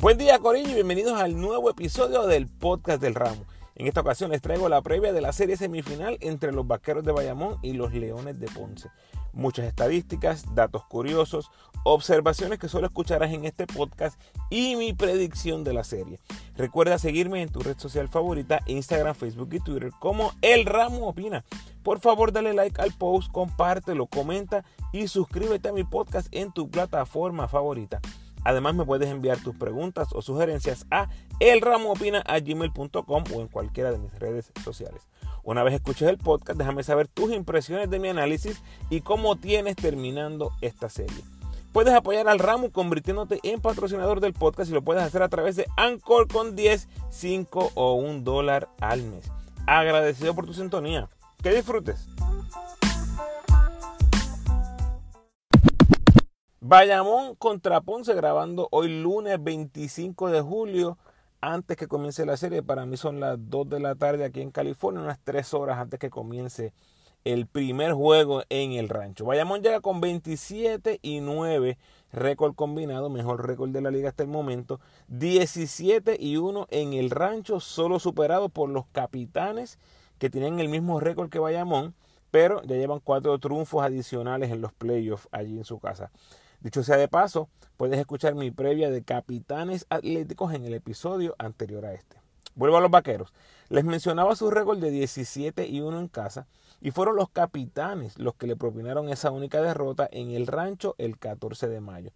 Buen día Corillo y bienvenidos al nuevo episodio del podcast del ramo. En esta ocasión les traigo la previa de la serie semifinal entre los Vaqueros de Bayamón y los Leones de Ponce. Muchas estadísticas, datos curiosos, observaciones que solo escucharás en este podcast y mi predicción de la serie. Recuerda seguirme en tu red social favorita, Instagram, Facebook y Twitter como El Ramo Opina. Por favor dale like al post, compártelo, comenta y suscríbete a mi podcast en tu plataforma favorita. Además me puedes enviar tus preguntas o sugerencias a elramoopina.gmail.com o en cualquiera de mis redes sociales. Una vez escuches el podcast, déjame saber tus impresiones de mi análisis y cómo tienes terminando esta serie. Puedes apoyar al ramo convirtiéndote en patrocinador del podcast y lo puedes hacer a través de Anchor con 10, 5 o 1 dólar al mes. Agradecido por tu sintonía. Que disfrutes. Bayamón contra Ponce grabando hoy lunes 25 de julio antes que comience la serie. Para mí son las 2 de la tarde aquí en California, unas 3 horas antes que comience el primer juego en el rancho. Bayamón llega con 27 y 9 récord combinado, mejor récord de la liga hasta el momento. 17 y 1 en el rancho, solo superado por los capitanes que tienen el mismo récord que Bayamón, pero ya llevan cuatro triunfos adicionales en los playoffs allí en su casa. Dicho sea de paso, puedes escuchar mi previa de Capitanes Atléticos en el episodio anterior a este. Vuelvo a los vaqueros. Les mencionaba su récord de 17 y 1 en casa y fueron los capitanes los que le propinaron esa única derrota en el rancho el 14 de mayo.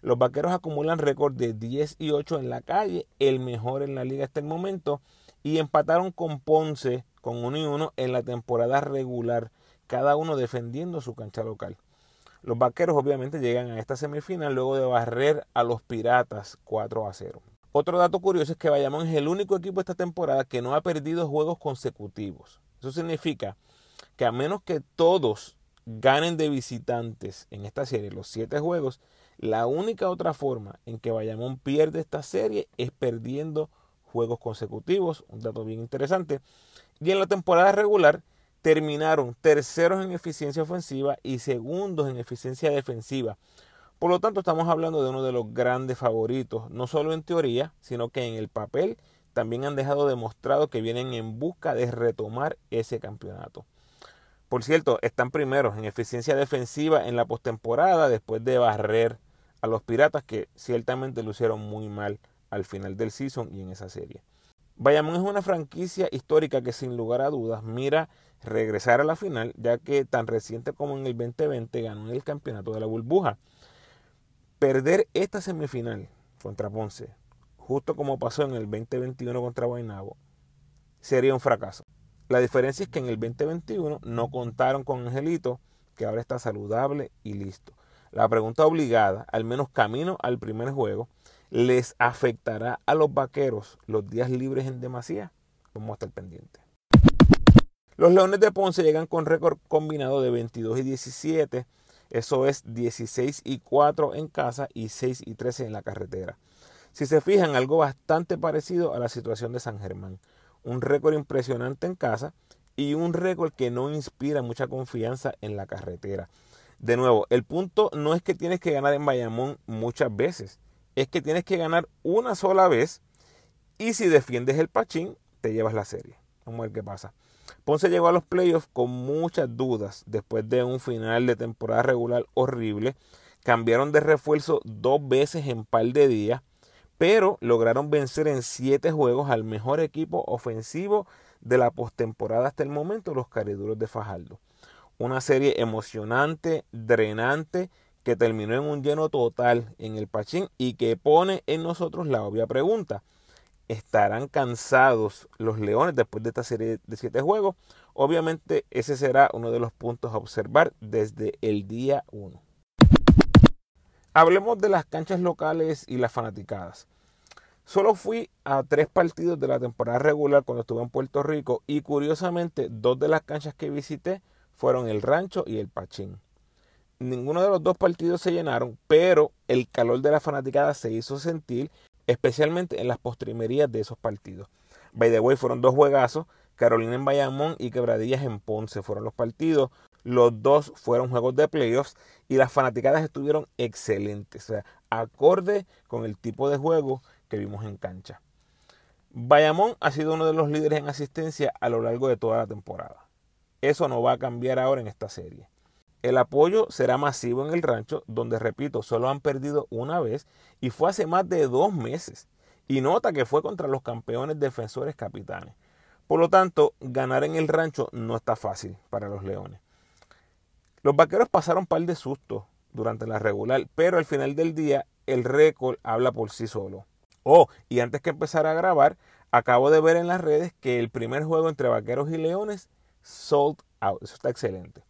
Los vaqueros acumulan récord de 10 y 8 en la calle, el mejor en la liga hasta el momento, y empataron con Ponce con 1 y 1 en la temporada regular, cada uno defendiendo su cancha local. Los vaqueros obviamente llegan a esta semifinal luego de barrer a los piratas 4 a 0. Otro dato curioso es que Bayamón es el único equipo esta temporada que no ha perdido juegos consecutivos. Eso significa que a menos que todos ganen de visitantes en esta serie los siete juegos, la única otra forma en que Bayamón pierde esta serie es perdiendo juegos consecutivos, un dato bien interesante. Y en la temporada regular, terminaron terceros en eficiencia ofensiva y segundos en eficiencia defensiva. Por lo tanto, estamos hablando de uno de los grandes favoritos, no solo en teoría, sino que en el papel también han dejado demostrado que vienen en busca de retomar ese campeonato. Por cierto, están primeros en eficiencia defensiva en la postemporada después de barrer a los Piratas que ciertamente lucieron muy mal al final del season y en esa serie. Bayamón es una franquicia histórica que sin lugar a dudas mira regresar a la final, ya que tan reciente como en el 2020 ganó el campeonato de la burbuja. Perder esta semifinal contra Ponce, justo como pasó en el 2021 contra Guaynabo, sería un fracaso. La diferencia es que en el 2021 no contaron con Angelito, que ahora está saludable y listo. La pregunta obligada, al menos camino al primer juego, ¿les afectará a los vaqueros los días libres en demasía? Vamos a estar pendientes. Los Leones de Ponce llegan con récord combinado de 22 y 17. Eso es 16 y 4 en casa y 6 y 13 en la carretera. Si se fijan, algo bastante parecido a la situación de San Germán. Un récord impresionante en casa y un récord que no inspira mucha confianza en la carretera. De nuevo, el punto no es que tienes que ganar en Bayamón muchas veces, es que tienes que ganar una sola vez y si defiendes el pachín, te llevas la serie. Vamos a ver qué pasa. Ponce llegó a los playoffs con muchas dudas después de un final de temporada regular horrible. Cambiaron de refuerzo dos veces en par de días, pero lograron vencer en siete juegos al mejor equipo ofensivo de la postemporada hasta el momento, los Cariduros de Fajardo. Una serie emocionante, drenante, que terminó en un lleno total en el Pachín y que pone en nosotros la obvia pregunta estarán cansados los Leones después de esta serie de siete juegos. Obviamente ese será uno de los puntos a observar desde el día 1. Hablemos de las canchas locales y las fanaticadas. Solo fui a tres partidos de la temporada regular cuando estuve en Puerto Rico y curiosamente dos de las canchas que visité fueron el Rancho y el Pachín. Ninguno de los dos partidos se llenaron, pero el calor de la fanaticada se hizo sentir especialmente en las postrimerías de esos partidos. By the way, fueron dos juegazos, Carolina en Bayamón y Quebradillas en Ponce fueron los partidos. Los dos fueron juegos de playoffs y las fanaticadas estuvieron excelentes, o sea, acorde con el tipo de juego que vimos en cancha. Bayamón ha sido uno de los líderes en asistencia a lo largo de toda la temporada. Eso no va a cambiar ahora en esta serie. El apoyo será masivo en el rancho, donde, repito, solo han perdido una vez y fue hace más de dos meses. Y nota que fue contra los campeones defensores capitanes. Por lo tanto, ganar en el rancho no está fácil para los Leones. Los vaqueros pasaron un par de sustos durante la regular, pero al final del día el récord habla por sí solo. Oh, y antes que empezar a grabar, acabo de ver en las redes que el primer juego entre vaqueros y leones sold out. Eso está excelente.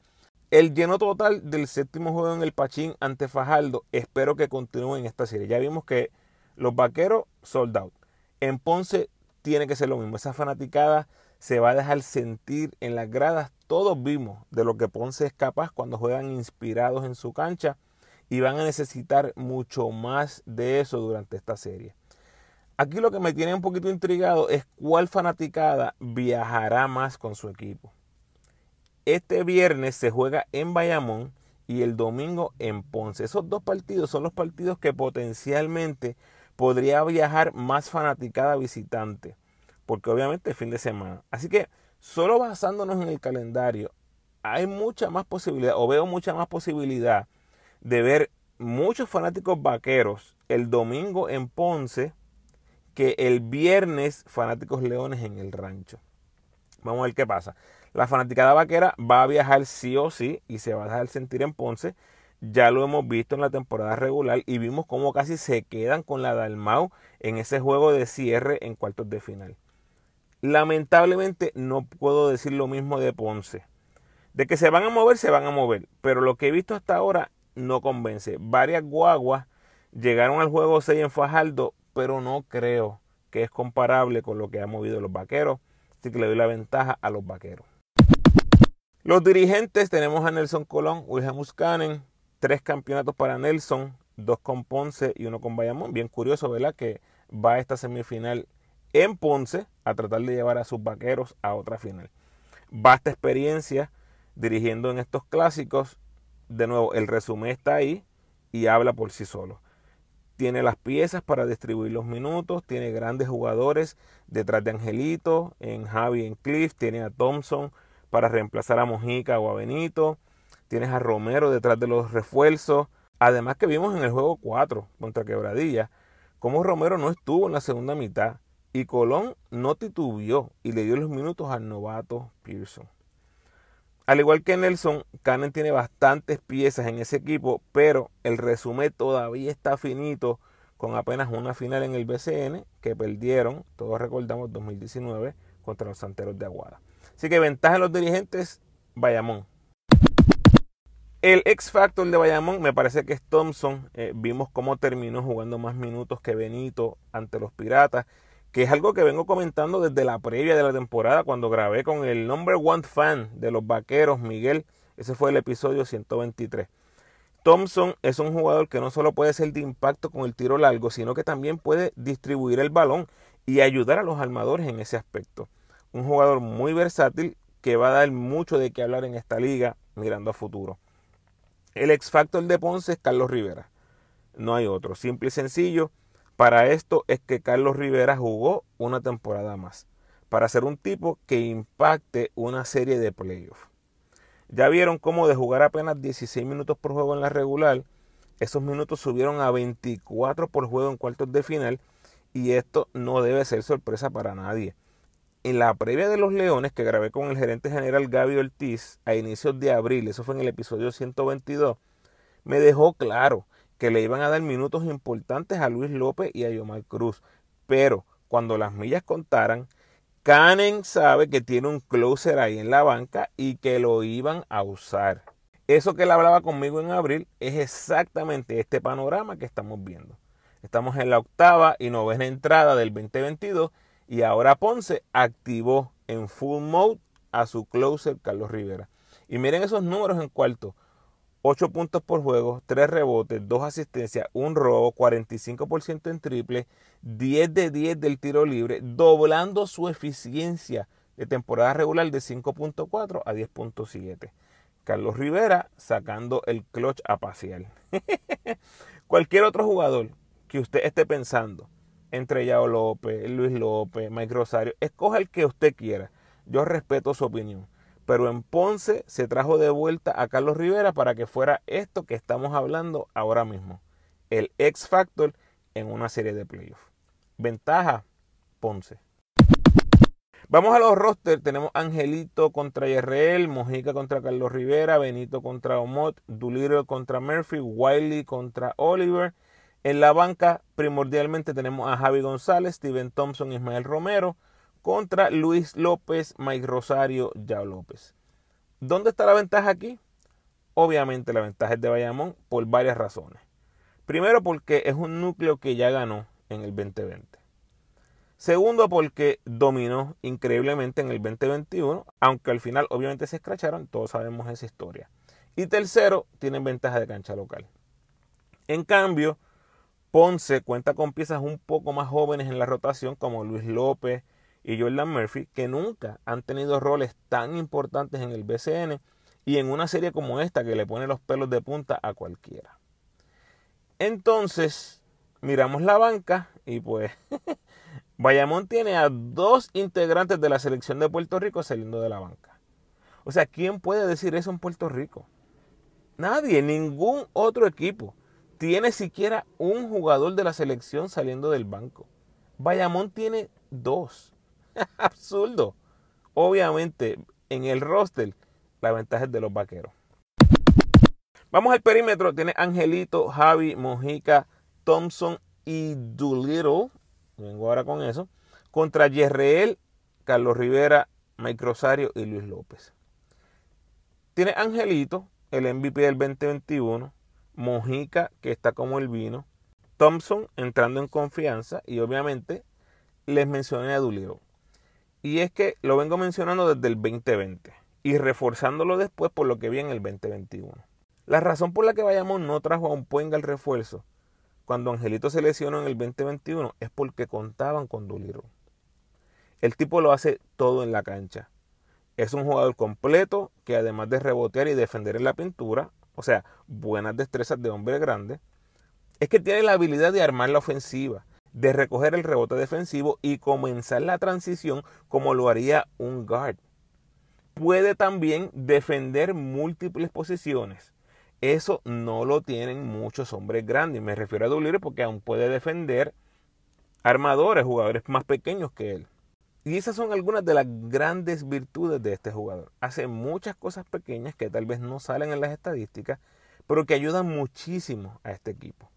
El lleno total del séptimo juego en el Pachín ante Fajardo, espero que continúe en esta serie. Ya vimos que los vaqueros sold out. En Ponce tiene que ser lo mismo. Esa fanaticada se va a dejar sentir en las gradas. Todos vimos de lo que Ponce es capaz cuando juegan inspirados en su cancha y van a necesitar mucho más de eso durante esta serie. Aquí lo que me tiene un poquito intrigado es cuál fanaticada viajará más con su equipo. Este viernes se juega en Bayamón y el domingo en Ponce. Esos dos partidos son los partidos que potencialmente podría viajar más fanaticada visitante, porque obviamente es fin de semana. Así que solo basándonos en el calendario, hay mucha más posibilidad, o veo mucha más posibilidad de ver muchos fanáticos vaqueros el domingo en Ponce que el viernes fanáticos leones en el rancho. Vamos a ver qué pasa. La fanaticada vaquera va a viajar sí o sí y se va a dejar sentir en Ponce. Ya lo hemos visto en la temporada regular y vimos cómo casi se quedan con la Dalmau en ese juego de cierre en cuartos de final. Lamentablemente no puedo decir lo mismo de Ponce. De que se van a mover, se van a mover. Pero lo que he visto hasta ahora no convence. Varias guaguas llegaron al juego 6 en Fajardo, pero no creo que es comparable con lo que ha movido los vaqueros. Así que le doy la ventaja a los vaqueros. Los dirigentes tenemos a Nelson Colón, Wilhelm Muscanen, tres campeonatos para Nelson, dos con Ponce y uno con Bayamón. Bien curioso, ¿verdad? Que va a esta semifinal en Ponce a tratar de llevar a sus vaqueros a otra final. Basta experiencia dirigiendo en estos clásicos de nuevo, el resumen está ahí y habla por sí solo. Tiene las piezas para distribuir los minutos, tiene grandes jugadores detrás de Angelito, en Javi, en Cliff, tiene a Thompson para reemplazar a Mojica o a Benito, tienes a Romero detrás de los refuerzos, además que vimos en el juego 4 contra Quebradilla, como Romero no estuvo en la segunda mitad y Colón no titubió y le dio los minutos al novato Pearson. Al igual que Nelson, Cannon tiene bastantes piezas en ese equipo, pero el resumen todavía está finito con apenas una final en el BCN que perdieron, todos recordamos 2019, contra los Santeros de Aguada. Así que ventaja de los dirigentes, Bayamón. El X Factor de Bayamón me parece que es Thompson. Eh, vimos cómo terminó jugando más minutos que Benito ante los Piratas que es algo que vengo comentando desde la previa de la temporada cuando grabé con el number one fan de los Vaqueros, Miguel. Ese fue el episodio 123. Thompson es un jugador que no solo puede ser de impacto con el tiro largo, sino que también puede distribuir el balón y ayudar a los armadores en ese aspecto. Un jugador muy versátil que va a dar mucho de qué hablar en esta liga mirando a futuro. El ex factor de Ponce es Carlos Rivera. No hay otro. Simple y sencillo para esto es que Carlos Rivera jugó una temporada más, para ser un tipo que impacte una serie de playoffs. Ya vieron cómo de jugar apenas 16 minutos por juego en la regular, esos minutos subieron a 24 por juego en cuartos de final y esto no debe ser sorpresa para nadie. En la previa de los Leones que grabé con el gerente general Gaby Ortiz a inicios de abril, eso fue en el episodio 122, me dejó claro que le iban a dar minutos importantes a Luis López y a Yomar Cruz. Pero cuando las millas contaran, Canen sabe que tiene un closer ahí en la banca y que lo iban a usar. Eso que él hablaba conmigo en abril es exactamente este panorama que estamos viendo. Estamos en la octava y novena entrada del 2022 y ahora Ponce activó en full mode a su closer Carlos Rivera. Y miren esos números en cuarto. 8 puntos por juego, 3 rebotes, 2 asistencias, 1 robo, 45% en triple, 10 de 10 del tiro libre, doblando su eficiencia de temporada regular de 5.4 a 10.7. Carlos Rivera sacando el clutch a pasear. Cualquier otro jugador que usted esté pensando entre Yao López, Luis López, Mike Rosario. Escoja el que usted quiera. Yo respeto su opinión. Pero en Ponce se trajo de vuelta a Carlos Rivera para que fuera esto que estamos hablando ahora mismo. El X Factor en una serie de playoffs. Ventaja, Ponce. Vamos a los rosters. Tenemos Angelito contra Yerreel, Mojica contra Carlos Rivera, Benito contra Omot, Doolittle contra Murphy, Wiley contra Oliver. En la banca, primordialmente tenemos a Javi González, Steven Thompson, Ismael Romero, contra Luis López, Mike Rosario, Yao López. ¿Dónde está la ventaja aquí? Obviamente la ventaja es de Bayamón por varias razones. Primero porque es un núcleo que ya ganó en el 2020. Segundo, porque dominó increíblemente en el 2021, aunque al final obviamente se escracharon, todos sabemos esa historia. Y tercero, tienen ventaja de cancha local. En cambio, Ponce cuenta con piezas un poco más jóvenes en la rotación, como Luis López y Jordan Murphy, que nunca han tenido roles tan importantes en el BCN y en una serie como esta que le pone los pelos de punta a cualquiera. Entonces, miramos la banca y pues Bayamón tiene a dos integrantes de la selección de Puerto Rico saliendo de la banca. O sea, ¿quién puede decir eso en Puerto Rico? Nadie, ningún otro equipo tiene siquiera un jugador de la selección saliendo del banco. Bayamón tiene dos. Absurdo. Obviamente, en el roster, la ventaja es de los vaqueros. Vamos al perímetro. Tiene Angelito, Javi, Mojica, Thompson y Doolittle vengo ahora con eso, contra Yerreel, Carlos Rivera, Mike Rosario y Luis López. Tiene Angelito, el MVP del 2021, Mojica, que está como el vino, Thompson entrando en confianza y obviamente les mencioné a Duliro. Y es que lo vengo mencionando desde el 2020 y reforzándolo después por lo que vi en el 2021. La razón por la que vayamos no trajo a un Puenga el refuerzo cuando Angelito se lesionó en el 2021 es porque contaban con Duliro. El tipo lo hace todo en la cancha. Es un jugador completo que además de rebotear y defender en la pintura, o sea, buenas destrezas de hombre grande, es que tiene la habilidad de armar la ofensiva, de recoger el rebote defensivo y comenzar la transición como lo haría un guard. Puede también defender múltiples posiciones eso no lo tienen muchos hombres grandes. Me refiero a Doolittle porque aún puede defender armadores, jugadores más pequeños que él. Y esas son algunas de las grandes virtudes de este jugador. Hace muchas cosas pequeñas que tal vez no salen en las estadísticas, pero que ayudan muchísimo a este equipo.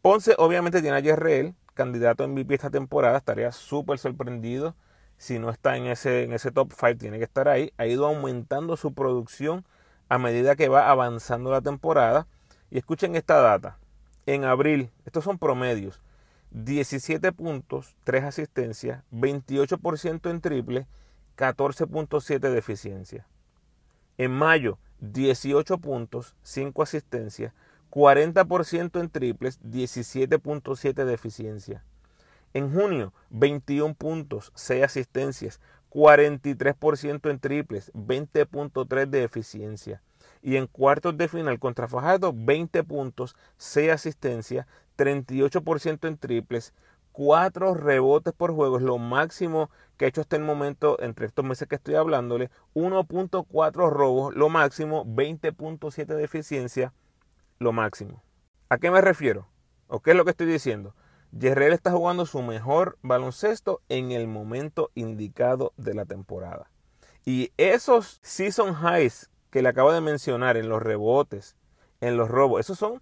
Ponce obviamente tiene a Yerreel, candidato a MVP esta temporada. Estaría súper sorprendido si no está en ese, en ese top 5, tiene que estar ahí. Ha ido aumentando su producción a medida que va avanzando la temporada. Y escuchen esta data. En abril, estos son promedios, 17 puntos, 3 asistencias, 28% en triple, 14.7 de eficiencia. En mayo, 18 puntos, 5 asistencias, 40% en triples, 17.7 de eficiencia. En junio, 21 puntos, 6 asistencias, 43% en triples, 20.3 de eficiencia. Y en cuartos de final contra Fajardo, 20 puntos, 6 asistencias, 38% en triples, 4 rebotes por juego, es lo máximo que ha hecho hasta el momento entre estos meses que estoy hablándole, 1.4 robos, lo máximo, 20.7 de eficiencia, lo máximo. ¿A qué me refiero? ¿O qué es lo que estoy diciendo? Yerrell está jugando su mejor baloncesto en el momento indicado de la temporada. Y esos season highs que le acabo de mencionar en los rebotes, en los robos, esos son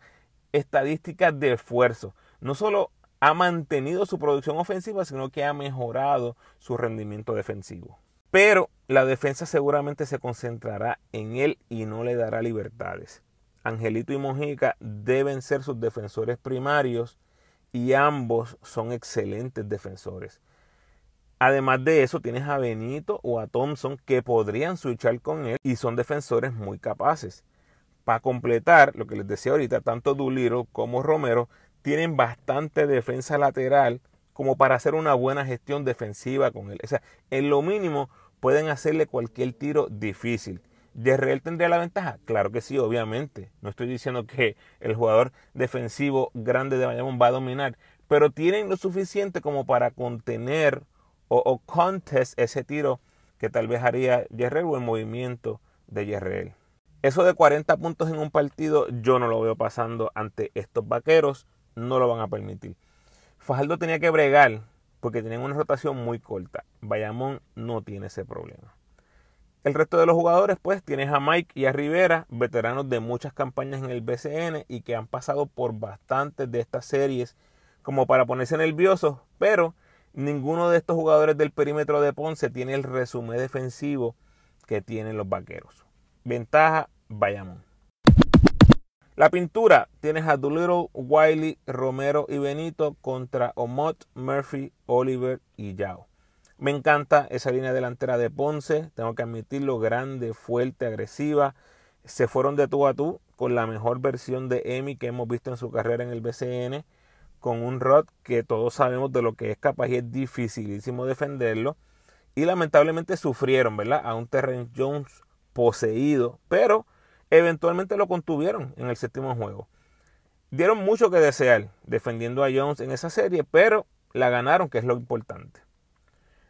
estadísticas de esfuerzo. No solo ha mantenido su producción ofensiva, sino que ha mejorado su rendimiento defensivo. Pero la defensa seguramente se concentrará en él y no le dará libertades. Angelito y Mojica deben ser sus defensores primarios y ambos son excelentes defensores. Además de eso, tienes a Benito o a Thompson que podrían switchar con él y son defensores muy capaces. Para completar lo que les decía ahorita, tanto Duliro como Romero tienen bastante defensa lateral como para hacer una buena gestión defensiva con él. O sea, en lo mínimo pueden hacerle cualquier tiro difícil. ¿Yerreel tendría la ventaja? Claro que sí, obviamente. No estoy diciendo que el jugador defensivo grande de Bayamón va a dominar, pero tienen lo suficiente como para contener o, contest ese tiro que tal vez haría Yerrell o el movimiento de Yerrell. Eso de 40 puntos en un partido yo no lo veo pasando ante estos vaqueros, no lo van a permitir. Fajardo tenía que bregar porque tienen una rotación muy corta. Bayamón no tiene ese problema. El resto de los jugadores, pues, tienes a Mike y a Rivera, veteranos de muchas campañas en el BCN y que han pasado por bastantes de estas series como para ponerse nerviosos, pero ninguno de estos jugadores del perímetro de Ponce tiene el resumen defensivo que tienen los vaqueros. Ventaja, Bayamón. La pintura, tienes a Doolittle, Wiley, Romero y Benito contra Omot, Murphy, Oliver y Yao. Me encanta esa línea delantera de Ponce, tengo que admitirlo, grande, fuerte, agresiva. Se fueron de tú a tú con la mejor versión de Emi que hemos visto en su carrera en el BCN, con un Rod que todos sabemos de lo que es capaz y es dificilísimo defenderlo. Y lamentablemente sufrieron, ¿verdad? A un Terrence Jones poseído, pero eventualmente lo contuvieron en el séptimo juego. Dieron mucho que desear defendiendo a Jones en esa serie, pero la ganaron, que es lo importante.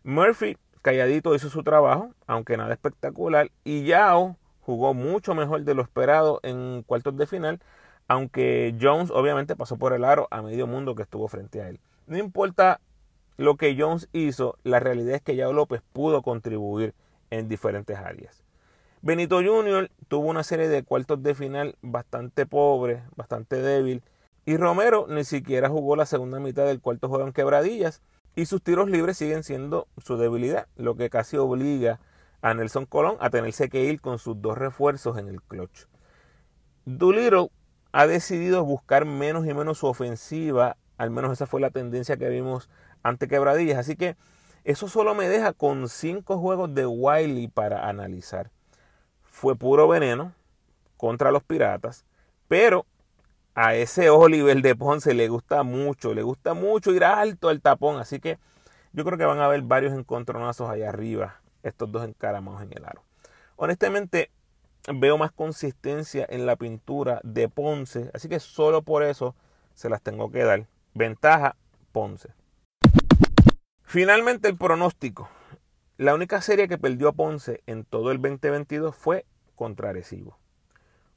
Murphy, calladito, hizo su trabajo, aunque nada espectacular, y Yao jugó mucho mejor de lo esperado en cuartos de final, aunque Jones obviamente pasó por el aro a medio mundo que estuvo frente a él. No importa lo que Jones hizo, la realidad es que Yao López pudo contribuir en diferentes áreas. Benito Jr. tuvo una serie de cuartos de final bastante pobre, bastante débil. Y Romero ni siquiera jugó la segunda mitad del cuarto juego en quebradillas. Y sus tiros libres siguen siendo su debilidad, lo que casi obliga a Nelson Colón a tenerse que ir con sus dos refuerzos en el clutch. Doolittle ha decidido buscar menos y menos su ofensiva, al menos esa fue la tendencia que vimos ante quebradillas. Así que eso solo me deja con cinco juegos de Wiley para analizar fue puro veneno contra los piratas, pero a ese Oliver de Ponce le gusta mucho, le gusta mucho ir alto al tapón, así que yo creo que van a haber varios encontronazos allá arriba, estos dos encaramados en el aro. Honestamente, veo más consistencia en la pintura de Ponce, así que solo por eso se las tengo que dar. Ventaja, Ponce. Finalmente el pronóstico. La única serie que perdió a Ponce en todo el 2022 fue contra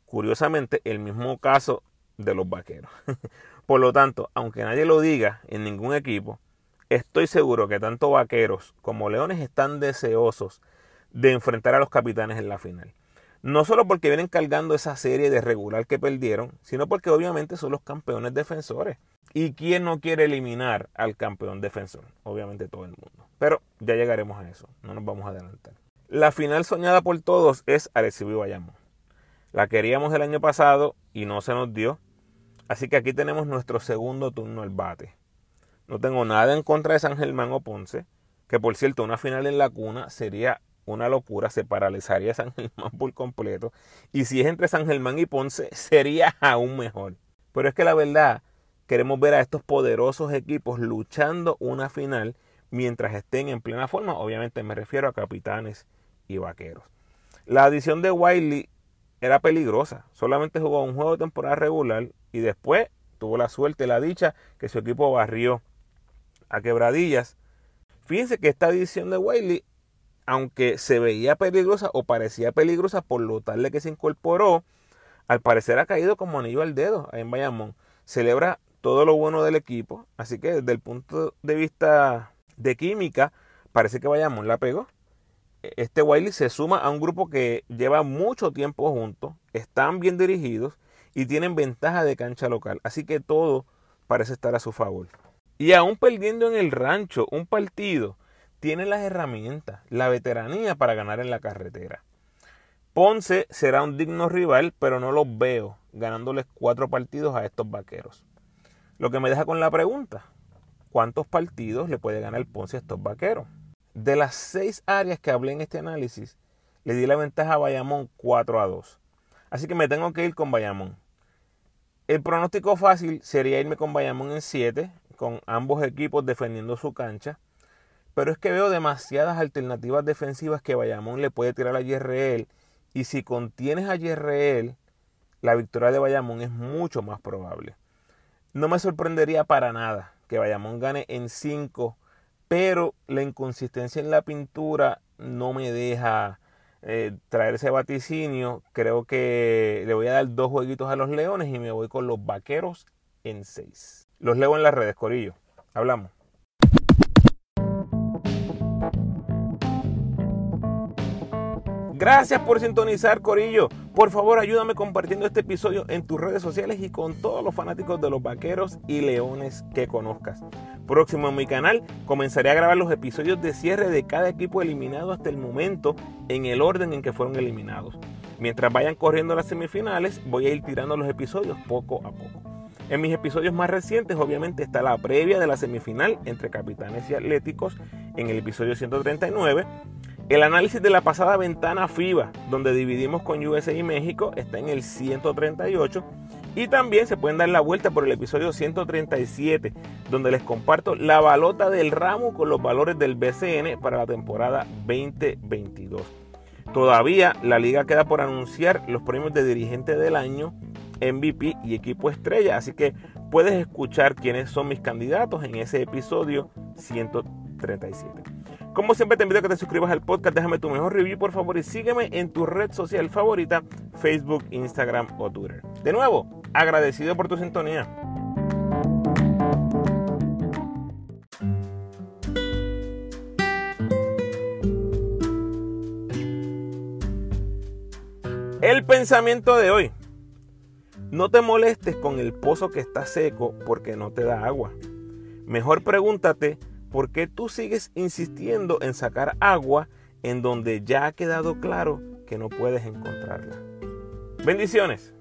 Curiosamente, el mismo caso de los vaqueros. Por lo tanto, aunque nadie lo diga en ningún equipo, estoy seguro que tanto vaqueros como leones están deseosos de enfrentar a los capitanes en la final. No solo porque vienen cargando esa serie de regular que perdieron, sino porque obviamente son los campeones defensores. ¿Y quién no quiere eliminar al campeón defensor? Obviamente todo el mundo. Pero ya llegaremos a eso, no nos vamos a adelantar. La final soñada por todos es Arecibo y. La queríamos el año pasado y no se nos dio. Así que aquí tenemos nuestro segundo turno al bate. No tengo nada en contra de San Germán o Ponce, que por cierto, una final en la cuna sería una locura, se paralizaría San Germán por completo. Y si es entre San Germán y Ponce, sería aún mejor. Pero es que la verdad, queremos ver a estos poderosos equipos luchando una final mientras estén en plena forma. Obviamente me refiero a capitanes y Vaqueros. La adición de Wiley era peligrosa. Solamente jugó un juego de temporada regular y después tuvo la suerte, la dicha que su equipo barrió a quebradillas. Fíjense que esta adición de Wiley, aunque se veía peligrosa o parecía peligrosa por lo tarde que se incorporó, al parecer ha caído como anillo al dedo en Bayamón. Celebra todo lo bueno del equipo, así que desde el punto de vista de química, parece que Bayamón la pegó este Wiley se suma a un grupo que lleva mucho tiempo juntos, están bien dirigidos y tienen ventaja de cancha local. Así que todo parece estar a su favor. Y aún perdiendo en el rancho un partido, tiene las herramientas, la veteranía para ganar en la carretera. Ponce será un digno rival, pero no los veo ganándoles cuatro partidos a estos vaqueros. Lo que me deja con la pregunta, ¿cuántos partidos le puede ganar Ponce a estos vaqueros? De las seis áreas que hablé en este análisis, le di la ventaja a Bayamón 4 a 2. Así que me tengo que ir con Bayamón. El pronóstico fácil sería irme con Bayamón en 7, con ambos equipos defendiendo su cancha. Pero es que veo demasiadas alternativas defensivas que Bayamón le puede tirar a Yerreel. Y si contienes a Yerreel, la victoria de Bayamón es mucho más probable. No me sorprendería para nada que Bayamón gane en 5, pero la inconsistencia en la pintura no me deja eh, traer ese vaticinio. Creo que le voy a dar dos jueguitos a los Leones y me voy con los Vaqueros en 6. Los leo en las redes, Corillo. Hablamos. Gracias por sintonizar, Corillo. Por favor, ayúdame compartiendo este episodio en tus redes sociales y con todos los fanáticos de los vaqueros y leones que conozcas. Próximo en mi canal, comenzaré a grabar los episodios de cierre de cada equipo eliminado hasta el momento en el orden en que fueron eliminados. Mientras vayan corriendo las semifinales, voy a ir tirando los episodios poco a poco. En mis episodios más recientes, obviamente, está la previa de la semifinal entre Capitanes y Atléticos en el episodio 139 el análisis de la pasada ventana FIBA, donde dividimos con USA y México, está en el 138. Y también se pueden dar la vuelta por el episodio 137, donde les comparto la balota del ramo con los valores del BCN para la temporada 2022. Todavía la liga queda por anunciar los premios de dirigente del año, MVP y equipo estrella, así que puedes escuchar quiénes son mis candidatos en ese episodio 137. Como siempre te invito a que te suscribas al podcast, déjame tu mejor review por favor y sígueme en tu red social favorita, Facebook, Instagram o Twitter. De nuevo, agradecido por tu sintonía. El pensamiento de hoy. No te molestes con el pozo que está seco porque no te da agua. Mejor pregúntate ¿por qué tú sigues insistiendo en sacar agua en donde ya ha quedado claro que no puedes encontrarla? Bendiciones.